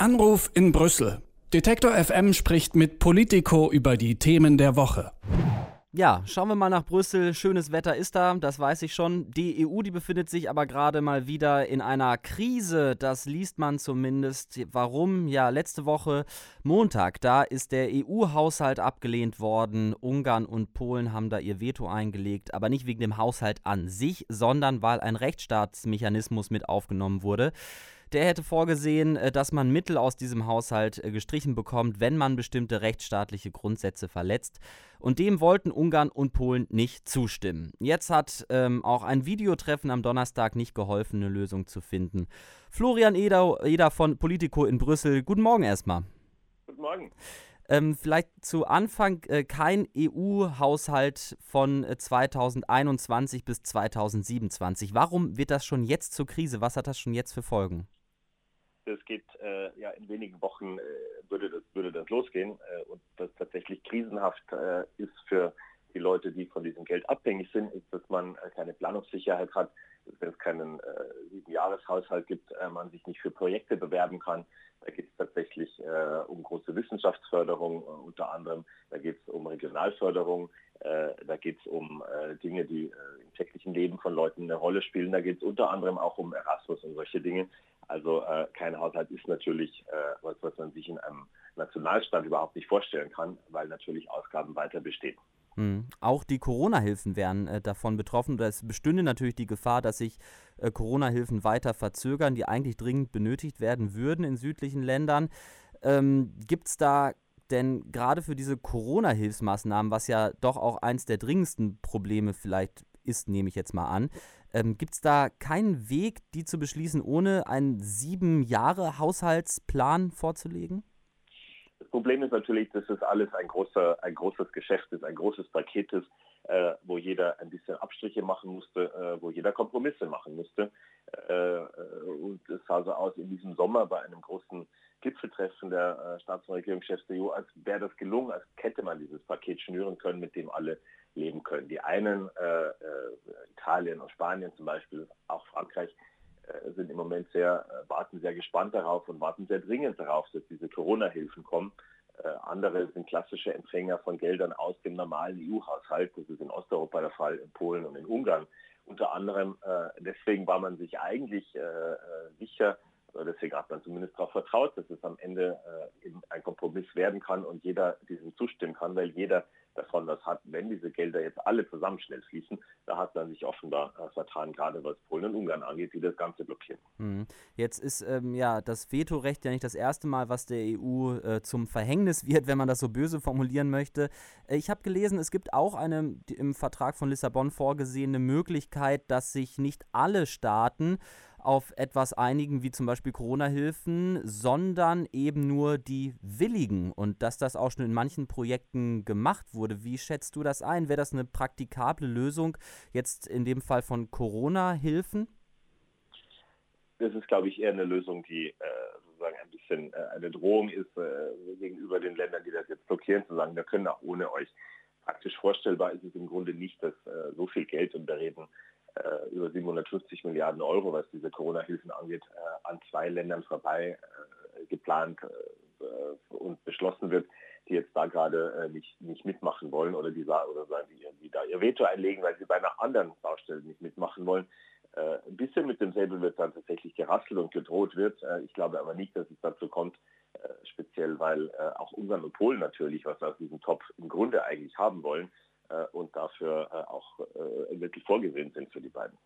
Anruf in Brüssel. Detektor FM spricht mit Politico über die Themen der Woche. Ja, schauen wir mal nach Brüssel. Schönes Wetter ist da, das weiß ich schon. Die EU, die befindet sich aber gerade mal wieder in einer Krise. Das liest man zumindest. Warum? Ja, letzte Woche Montag, da ist der EU-Haushalt abgelehnt worden. Ungarn und Polen haben da ihr Veto eingelegt, aber nicht wegen dem Haushalt an sich, sondern weil ein Rechtsstaatsmechanismus mit aufgenommen wurde. Der hätte vorgesehen, äh, dass man Mittel aus diesem Haushalt äh, gestrichen bekommt, wenn man bestimmte rechtsstaatliche Grundsätze verletzt. Und dem wollten Ungarn und Polen nicht zustimmen. Jetzt hat ähm, auch ein Videotreffen am Donnerstag nicht geholfen, eine Lösung zu finden. Florian Eder, Eder von Politico in Brüssel, guten Morgen erstmal. Guten Morgen. Ähm, vielleicht zu Anfang äh, kein EU-Haushalt von 2021 äh, bis 2027. Warum wird das schon jetzt zur Krise? Was hat das schon jetzt für Folgen? Es geht äh, ja in wenigen Wochen äh, würde das würde das losgehen äh, und das tatsächlich krisenhaft äh, ist für die Leute, die von diesem Geld abhängig sind, ist, dass man äh, keine Planungssicherheit hat, dass wenn es keinen äh, Siebenjahreshaushalt gibt, man sich nicht für Projekte bewerben kann. Da geht es tatsächlich um große Wissenschaftsförderung unter anderem, da geht es um Regionalförderung, da geht es um Dinge, die im täglichen Leben von Leuten eine Rolle spielen. Da geht es unter anderem auch um Erasmus und solche Dinge. Also äh, kein Haushalt ist natürlich äh, was, was man sich in einem Nationalstaat überhaupt nicht vorstellen kann, weil natürlich Ausgaben weiter bestehen. Mhm. Auch die Corona-Hilfen wären äh, davon betroffen. Es bestünde natürlich die Gefahr, dass sich äh, Corona-Hilfen weiter verzögern, die eigentlich dringend benötigt werden würden in südlichen Ländern. Ähm, Gibt es da denn gerade für diese Corona-Hilfsmaßnahmen, was ja doch auch eins der dringendsten Probleme vielleicht ist, nehme ich jetzt mal an, ähm, Gibt es da keinen Weg, die zu beschließen, ohne einen sieben Jahre Haushaltsplan vorzulegen? Das Problem ist natürlich, dass es alles ein, großer, ein großes Geschäft ist, ein großes Paket ist, äh, wo jeder ein bisschen Abstriche machen musste, äh, wo jeder Kompromisse machen musste. Äh, und es sah so aus in diesem Sommer bei einem großen Gipfeltreffen der äh, Staats- und Regierungschefs der EU, als wäre das gelungen, als hätte man dieses Paket schnüren können, mit dem alle leben können. Die einen, äh, äh, Italien und Spanien zum Beispiel, auch Frankreich, äh, sind im Moment sehr, äh, warten sehr gespannt darauf und warten sehr dringend darauf, dass diese Corona-Hilfen kommen. Äh, andere sind klassische Empfänger von Geldern aus dem normalen EU-Haushalt. Das ist in Osteuropa der Fall, in Polen und in Ungarn. Unter anderem, deswegen war man sich eigentlich sicher, deswegen hat man zumindest darauf vertraut, dass es am Ende eben ein Kompromiss werden kann und jeder diesem zustimmen kann, weil jeder davon was hat, wenn diese Gelder jetzt alle zusammen schnell fließen. Da hat man sich offenbar äh, vertan, gerade was Polen und Ungarn angeht, die das Ganze blockieren. Mhm. Jetzt ist ähm, ja das Vetorecht ja nicht das erste Mal, was der EU äh, zum Verhängnis wird, wenn man das so böse formulieren möchte. Äh, ich habe gelesen, es gibt auch eine im Vertrag von Lissabon vorgesehene Möglichkeit, dass sich nicht alle Staaten auf etwas einigen, wie zum Beispiel Corona-Hilfen, sondern eben nur die Willigen und dass das auch schon in manchen Projekten gemacht wurde. Wie schätzt du das ein? Wäre das eine praktikable Lösung jetzt in dem Fall von Corona-Hilfen? Das ist, glaube ich, eher eine Lösung, die äh, sozusagen ein bisschen äh, eine Drohung ist äh, gegenüber den Ländern, die das jetzt blockieren, zu sagen, wir können auch ohne euch. Praktisch vorstellbar ist es im Grunde nicht, dass äh, so viel Geld, und wir reden über 750 Milliarden Euro, was diese Corona-Hilfen angeht, äh, an zwei Ländern vorbei äh, geplant und beschlossen wird, die jetzt da gerade nicht, nicht mitmachen wollen oder die, oder sagen, die, die da ihr Veto einlegen, weil sie bei einer anderen Baustelle nicht mitmachen wollen. ein bisschen mit dem Säbel wird dann tatsächlich gerasselt und gedroht wird. ich glaube aber nicht, dass es dazu kommt, speziell weil auch Ungarn und Polen natürlich was aus diesem Topf im Grunde eigentlich haben wollen äh, und dafür äh, auch äh, wirklich vorgesehen sind für die beiden.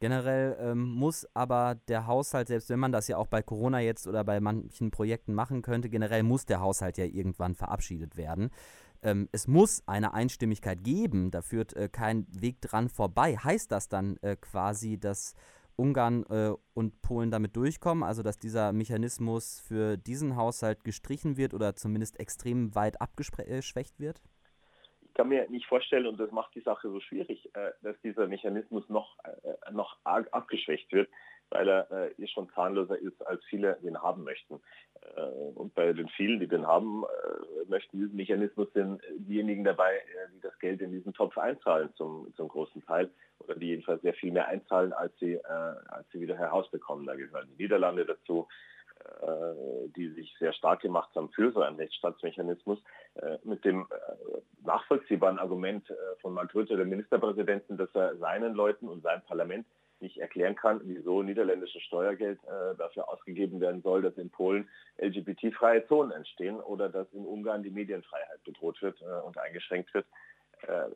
Generell ähm, muss aber der Haushalt, selbst wenn man das ja auch bei Corona jetzt oder bei manchen Projekten machen könnte, generell muss der Haushalt ja irgendwann verabschiedet werden. Ähm, es muss eine Einstimmigkeit geben, da führt äh, kein Weg dran vorbei. Heißt das dann äh, quasi, dass Ungarn äh, und Polen damit durchkommen, also dass dieser Mechanismus für diesen Haushalt gestrichen wird oder zumindest extrem weit abgeschwächt wird? Kann mir nicht vorstellen, und das macht die Sache so schwierig, äh, dass dieser Mechanismus noch, äh, noch arg abgeschwächt wird, weil er äh, schon zahnloser ist, als viele den haben möchten. und bei den vielen, die den haben möchten, diesen Mechanismus sind diejenigen dabei, die das Geld in diesen Topf einzahlen zum, zum großen Teil oder die jedenfalls sehr viel mehr einzahlen, als sie, als sie wieder herausbekommen. Da gehören die Niederlande dazu, die sich sehr stark gemacht haben für so einen Rechtsstaatsmechanismus, mit dem nachvollziehbaren Argument von Mark Rutte, dem Ministerpräsidenten, dass er seinen Leuten und seinem Parlament nicht erklären kann, wieso niederländisches Steuergeld dafür ausgegeben werden soll, dass in Polen LGBT-freie Zonen entstehen oder dass in Ungarn die Medienfreiheit bedroht wird und eingeschränkt wird.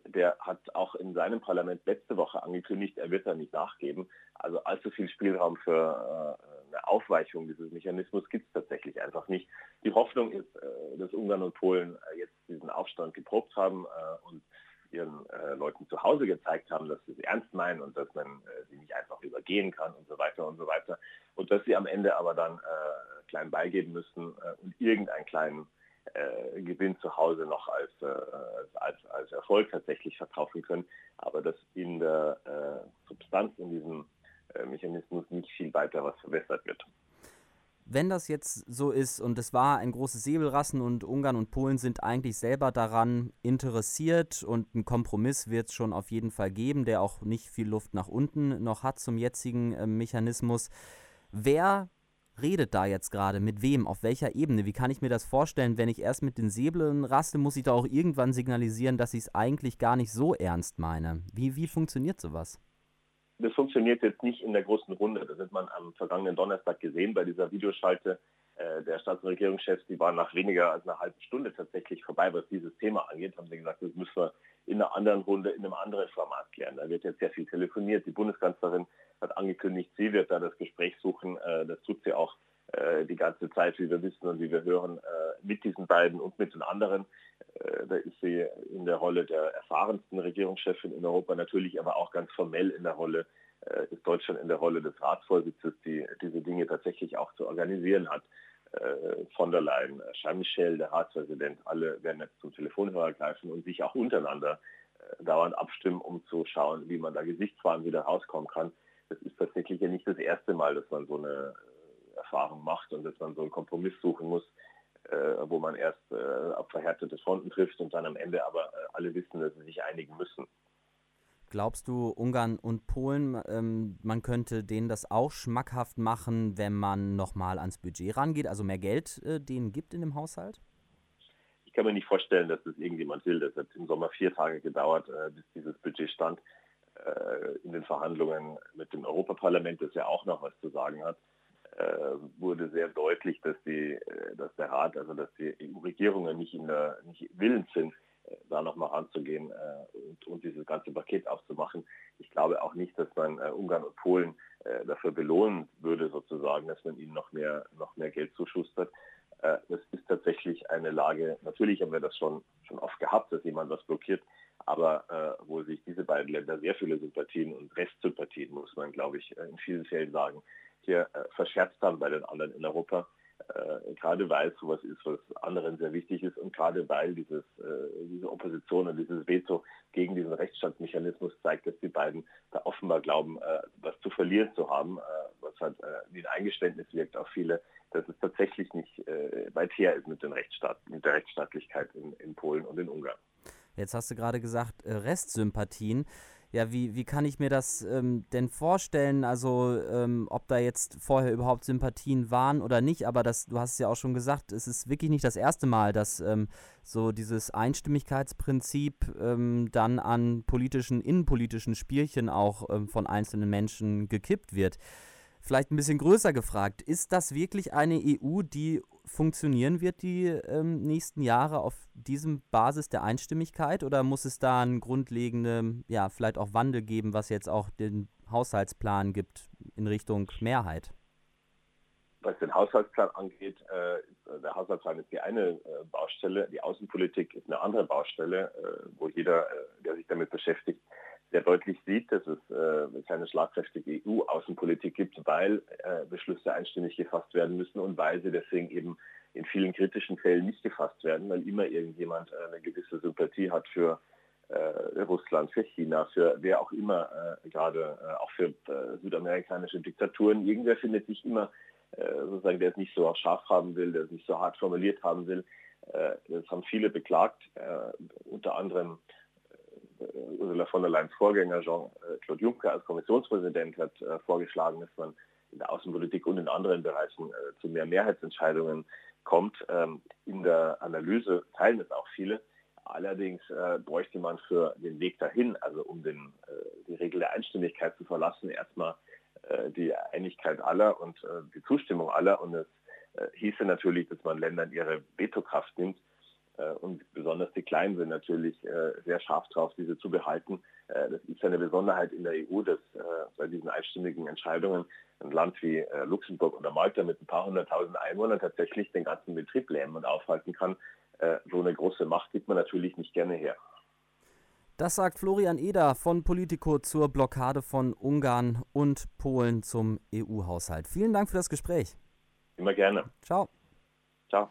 der hat auch in seinem Parlament letzte Woche angekündigt, er wird da nicht nachgeben. Also allzu viel Spielraum für eine Aufweichung dieses Mechanismus gibt es tatsächlich einfach nicht. Die Hoffnung ist, äh, dass Ungarn und Polen äh, jetzt diesen Aufstand geprobt haben äh, und ihren Leuten zu Hause gezeigt haben, dass sie es ernst meinen und dass man sie nicht einfach übergehen kann und so weiter und so weiter. Und dass sie am Ende aber dann klein beigeben müssen und irgendeinen kleinen Gewinn zu Hause noch als, als, als Erfolg tatsächlich verkaufen können, aber dass in der Substanz in diesem Mechanismus nicht viel weiter was verbessert wird. Wenn das jetzt so ist und es war ein großes Säbelrassen und Ungarn und Polen sind eigentlich selber daran interessiert und ein Kompromiss wird es schon auf jeden Fall geben, der auch nicht viel Luft nach unten noch hat zum jetzigen äh, Mechanismus. Wer redet da jetzt gerade? Mit wem? Auf welcher Ebene? Wie kann ich mir das vorstellen? Wenn ich erst mit den Säbeln raste, muss ich da auch irgendwann signalisieren, dass ich es eigentlich gar nicht so ernst meine. Wie, wie funktioniert sowas? Das funktioniert jetzt nicht in der großen Runde. Das hat man am vergangenen Donnerstag gesehen bei dieser Videoschalte äh, der Staats- und Regierungschefs. Die waren nach weniger als einer halben Stunde tatsächlich vorbei, was dieses Thema angeht. Haben sie gesagt, das müssen wir in einer anderen Runde, in einem anderen Format klären. Da wird jetzt sehr viel telefoniert. Die Bundeskanzlerin hat angekündigt, sie wird da das Gespräch suchen. Äh, das tut sie auch die ganze Zeit, wie wir wissen und wie wir hören, äh, mit diesen beiden und mit den anderen. Äh, da ist sie in der Rolle der erfahrensten Regierungschefin in Europa, natürlich aber auch ganz formell in der Rolle, ist Deutschland in der Rolle des Ratsvorsitzes, die diese Dinge tatsächlich auch zu organisieren hat. Von der Leyen, Charles Michel, der Ratspräsident, alle werden jetzt zum Telefonhörer greifen und sich auch untereinander dauernd abstimmen, um zu schauen, wie man da gesichtswahrend wieder rauskommen kann. Das ist tatsächlich ja nicht das erste Mal, dass man so eine Erfahrung macht und dass man so einen Kompromiss suchen muss, äh, wo man erst äh, auf verhärtete Fronten trifft und dann am Ende aber äh, alle wissen, dass sie sich einigen müssen. Glaubst du, Ungarn und Polen, ähm, man könnte denen das auch schmackhaft machen, wenn man nochmal ans Budget rangeht, also mehr Geld äh, denen gibt in dem Haushalt? Ich kann mir nicht vorstellen, dass das irgendjemand will. Das hat im Sommer vier Tage gedauert, äh, bis dieses Budget stand. Äh, in den Verhandlungen mit dem Europaparlament, das ja auch noch was zu sagen hat. Äh, wurde sehr deutlich, dass, die, äh, dass der Rat, also dass die EU-Regierungen nicht, nicht willens sind, äh, da nochmal ranzugehen und, und, dieses ganze Paket aufzumachen. Ich glaube auch nicht, dass man Ungarn und Polen dafür belohnen würde, sozusagen, dass man ihnen noch mehr, noch mehr Geld zuschustert. das ist tatsächlich eine Lage, natürlich haben wir das schon, schon oft gehabt, dass jemand was blockiert, aber wo sich diese beiden Länder sehr viele Sympathien und Restsympathien, muss man, glaube ich, in vielen Fällen sagen, hier äh, verscherzt haben bei den anderen in Europa. Äh, gerade weil es sowas ist, was anderen sehr wichtig ist und gerade weil dieses, äh, diese Opposition und dieses Veto gegen diesen Rechtsstaatsmechanismus zeigt, dass die beiden da offenbar glauben, äh, was zu verlieren zu haben, äh, was halt äh, wie ein Eingeständnis wirkt auf viele, dass es tatsächlich nicht weit her ist mit, den Rechtsstaat, mit der Rechtsstaatlichkeit in, in Polen und in Ungarn. Jetzt hast du gerade gesagt, Restsympathien ja, wie, wie kann ich mir das ähm, denn vorstellen? Also, ähm, ob da jetzt vorher überhaupt Sympathien waren oder nicht, aber das, du hast es ja auch schon gesagt, es ist wirklich nicht das erste Mal, dass ähm, so dieses Einstimmigkeitsprinzip ähm, dann an politischen, innenpolitischen Spielchen auch ähm, von einzelnen Menschen gekippt wird. Vielleicht ein bisschen größer gefragt, ist das wirklich eine EU, die funktionieren wird die ähm, nächsten Jahre auf diesem Basis der Einstimmigkeit oder muss es da einen grundlegenden, ja, vielleicht auch Wandel geben, was jetzt auch den Haushaltsplan gibt in Richtung Mehrheit? Was den Haushaltsplan angeht, äh, ist, der Haushaltsplan ist die eine äh, Baustelle, die Außenpolitik ist eine andere Baustelle, äh, wo jeder, äh, der sich damit beschäftigt, sehr deutlich sieht, dass es äh, keine schlagkräftige EU-Außenpolitik gibt, weil äh, Beschlüsse einstimmig gefasst werden müssen und weil sie deswegen eben in vielen kritischen Fällen nicht gefasst werden, weil immer irgendjemand äh, eine gewisse Sympathie hat für äh, Russland, für China, für wer auch immer, äh, gerade äh, auch für südamerikanische Diktaturen. Irgendwer findet sich immer sozusagen, der es nicht so scharf haben will, der es nicht so hart formuliert haben will. das haben viele beklagt, unter anderem Ursula von der Leyen's Vorgänger Jean-Claude Juncker als Kommissionspräsident hat äh, vorgeschlagen, dass man in der Außenpolitik und in anderen Bereichen äh, zu mehr Mehrheitsentscheidungen kommt. Ähm, in der Analyse teilen es auch viele. Allerdings äh, bräuchte man für den Weg dahin, also um den, äh, die Regel der Einstimmigkeit zu verlassen, erstmal äh, die Einigkeit aller und äh, die Zustimmung aller. Und es äh, hieße natürlich, dass man Ländern ihre Vetokraft nimmt. Äh, und besonders die Kleinen sind natürlich sehr scharf drauf, diese zu behalten. Das ist eine Besonderheit in der EU, dass bei diesen einstimmigen Entscheidungen ein Land wie Luxemburg oder Malta mit ein paar hunderttausend Einwohnern tatsächlich den ganzen Betrieb lähmen und aufhalten kann. So eine große Macht gibt man natürlich nicht gerne her. Das sagt Florian Eder von Politico zur Blockade von Ungarn und Polen zum EU-Haushalt. Vielen Dank für das Gespräch. Immer gerne. Ciao. Ciao.